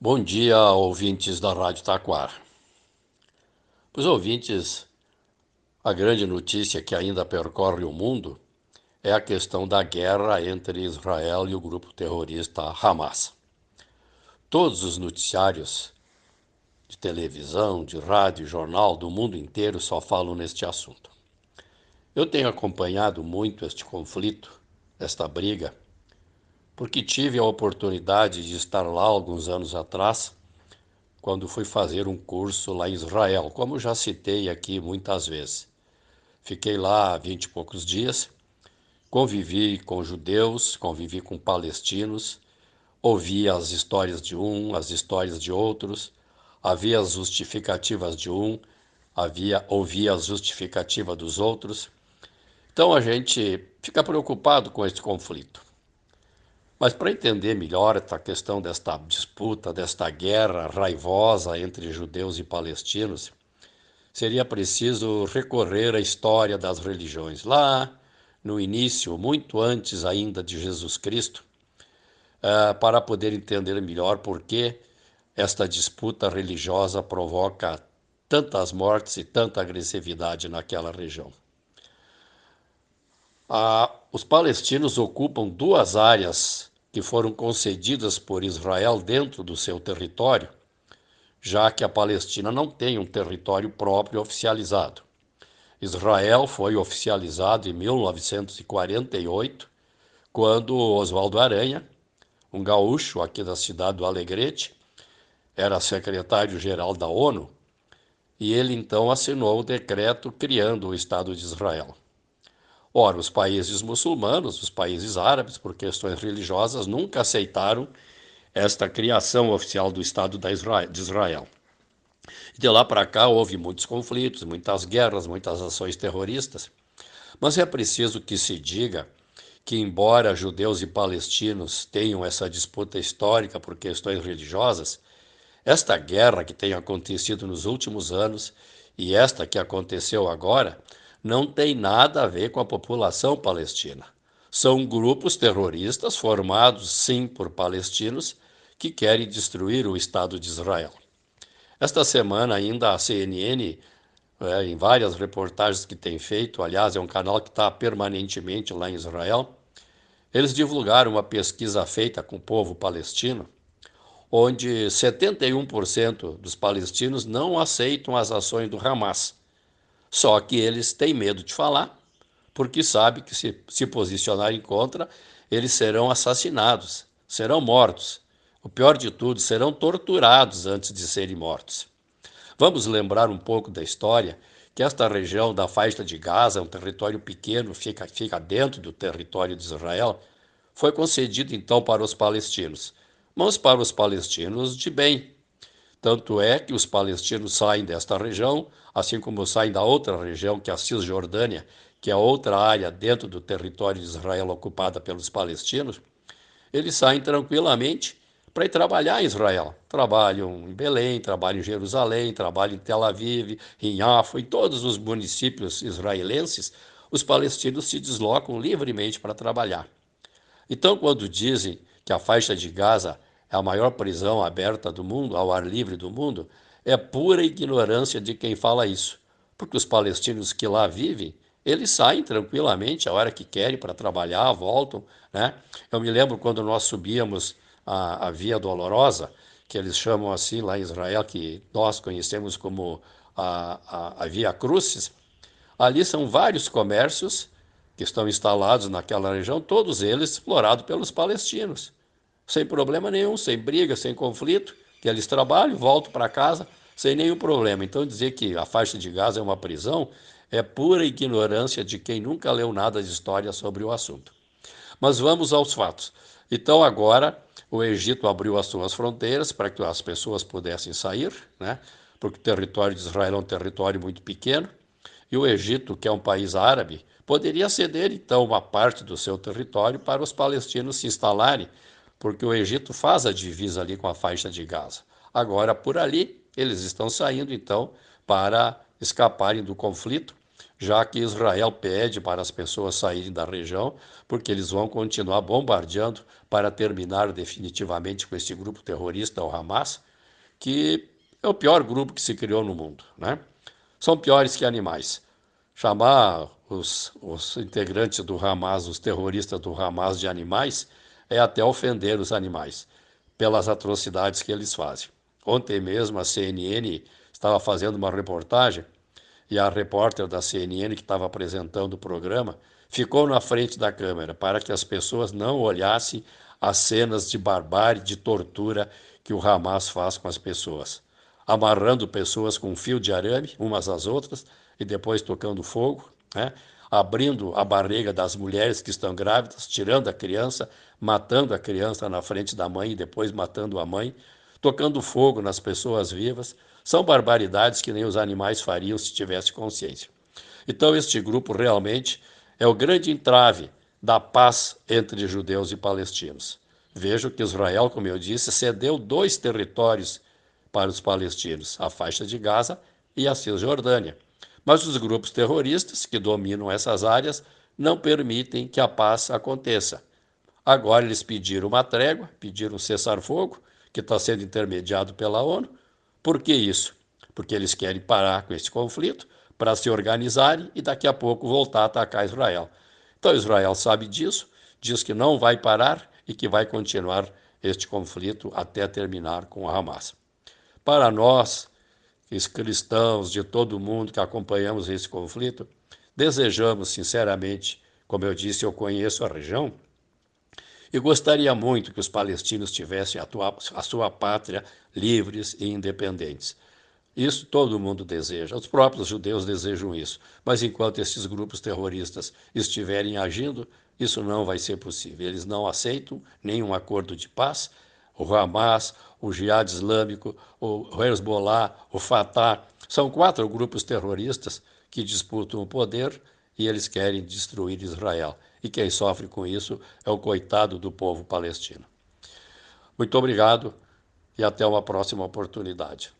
Bom dia, ouvintes da Rádio Taquar. Para os ouvintes, a grande notícia que ainda percorre o mundo é a questão da guerra entre Israel e o grupo terrorista Hamas. Todos os noticiários de televisão, de rádio, jornal do mundo inteiro só falam neste assunto. Eu tenho acompanhado muito este conflito, esta briga porque tive a oportunidade de estar lá alguns anos atrás, quando fui fazer um curso lá em Israel, como já citei aqui muitas vezes. Fiquei lá vinte e poucos dias, convivi com judeus, convivi com palestinos, ouvi as histórias de um, as histórias de outros, havia as justificativas de um, havia ouvia a justificativa dos outros. Então a gente fica preocupado com este conflito. Mas para entender melhor essa questão desta disputa, desta guerra raivosa entre judeus e palestinos, seria preciso recorrer à história das religiões. Lá no início, muito antes ainda de Jesus Cristo, uh, para poder entender melhor por que esta disputa religiosa provoca tantas mortes e tanta agressividade naquela região. Os palestinos ocupam duas áreas que foram concedidas por Israel dentro do seu território, já que a Palestina não tem um território próprio oficializado. Israel foi oficializado em 1948, quando Oswaldo Aranha, um gaúcho aqui da cidade do Alegrete, era secretário-geral da ONU, e ele então assinou o decreto criando o Estado de Israel. Ora, os países muçulmanos, os países árabes, por questões religiosas, nunca aceitaram esta criação oficial do Estado de Israel. De lá para cá houve muitos conflitos, muitas guerras, muitas ações terroristas. Mas é preciso que se diga que, embora judeus e palestinos tenham essa disputa histórica por questões religiosas, esta guerra que tem acontecido nos últimos anos e esta que aconteceu agora não tem nada a ver com a população palestina. São grupos terroristas formados, sim, por palestinos que querem destruir o Estado de Israel. Esta semana, ainda a CNN, é, em várias reportagens que tem feito, aliás, é um canal que está permanentemente lá em Israel, eles divulgaram uma pesquisa feita com o povo palestino, onde 71% dos palestinos não aceitam as ações do Hamas só que eles têm medo de falar, porque sabem que se se posicionarem contra, eles serão assassinados, serão mortos. O pior de tudo, serão torturados antes de serem mortos. Vamos lembrar um pouco da história que esta região da faixa de Gaza, um território pequeno, fica, fica dentro do território de Israel, foi concedido então para os palestinos, mas para os palestinos de bem, tanto é que os palestinos saem desta região, assim como saem da outra região, que é a Cisjordânia, que é outra área dentro do território de Israel ocupada pelos palestinos, eles saem tranquilamente para ir trabalhar em Israel. Trabalham em Belém, trabalham em Jerusalém, trabalham em Tel Aviv, em Afo, em todos os municípios israelenses, os palestinos se deslocam livremente para trabalhar. Então, quando dizem que a faixa de Gaza a maior prisão aberta do mundo, ao ar livre do mundo, é pura ignorância de quem fala isso. Porque os palestinos que lá vivem, eles saem tranquilamente a hora que querem para trabalhar, voltam. Né? Eu me lembro quando nós subíamos a, a Via Dolorosa, que eles chamam assim lá em Israel, que nós conhecemos como a, a, a Via Crucis. Ali são vários comércios que estão instalados naquela região, todos eles explorados pelos palestinos sem problema nenhum, sem briga, sem conflito, que eles trabalham, voltam para casa sem nenhum problema. Então, dizer que a faixa de Gaza é uma prisão é pura ignorância de quem nunca leu nada de história sobre o assunto. Mas vamos aos fatos. Então, agora, o Egito abriu as suas fronteiras para que as pessoas pudessem sair, né? porque o território de Israel é um território muito pequeno, e o Egito, que é um país árabe, poderia ceder então uma parte do seu território para os palestinos se instalarem porque o Egito faz a divisa ali com a faixa de Gaza. Agora, por ali, eles estão saindo, então, para escaparem do conflito já que Israel pede para as pessoas saírem da região, porque eles vão continuar bombardeando para terminar definitivamente com este grupo terrorista, o Hamas, que é o pior grupo que se criou no mundo. Né? São piores que animais. Chamar os, os integrantes do Hamas, os terroristas do Hamas, de animais, é até ofender os animais, pelas atrocidades que eles fazem. Ontem mesmo a CNN estava fazendo uma reportagem e a repórter da CNN que estava apresentando o programa ficou na frente da câmera para que as pessoas não olhassem as cenas de barbárie, de tortura que o Hamas faz com as pessoas, amarrando pessoas com fio de arame umas às outras e depois tocando fogo, né? Abrindo a barriga das mulheres que estão grávidas, tirando a criança, matando a criança na frente da mãe e depois matando a mãe, tocando fogo nas pessoas vivas, são barbaridades que nem os animais fariam se tivesse consciência. Então, este grupo realmente é o grande entrave da paz entre judeus e palestinos. Vejo que Israel, como eu disse, cedeu dois territórios para os palestinos, a faixa de Gaza e a Cisjordânia. Mas os grupos terroristas que dominam essas áreas não permitem que a paz aconteça. Agora eles pediram uma trégua, pediram um cessar-fogo, que está sendo intermediado pela ONU, por que isso? Porque eles querem parar com esse conflito para se organizarem e daqui a pouco voltar a atacar Israel. Então Israel sabe disso, diz que não vai parar e que vai continuar este conflito até terminar com o Hamas. Para nós, cristãos de todo o mundo que acompanhamos esse conflito, desejamos sinceramente, como eu disse, eu conheço a região, e gostaria muito que os palestinos tivessem a, tua, a sua pátria livres e independentes. Isso todo mundo deseja, os próprios judeus desejam isso. Mas enquanto esses grupos terroristas estiverem agindo, isso não vai ser possível. Eles não aceitam nenhum acordo de paz. O Hamas, o Jihad Islâmico, o Hezbollah, o Fatah, são quatro grupos terroristas que disputam o poder e eles querem destruir Israel e quem sofre com isso é o coitado do povo palestino. Muito obrigado e até uma próxima oportunidade.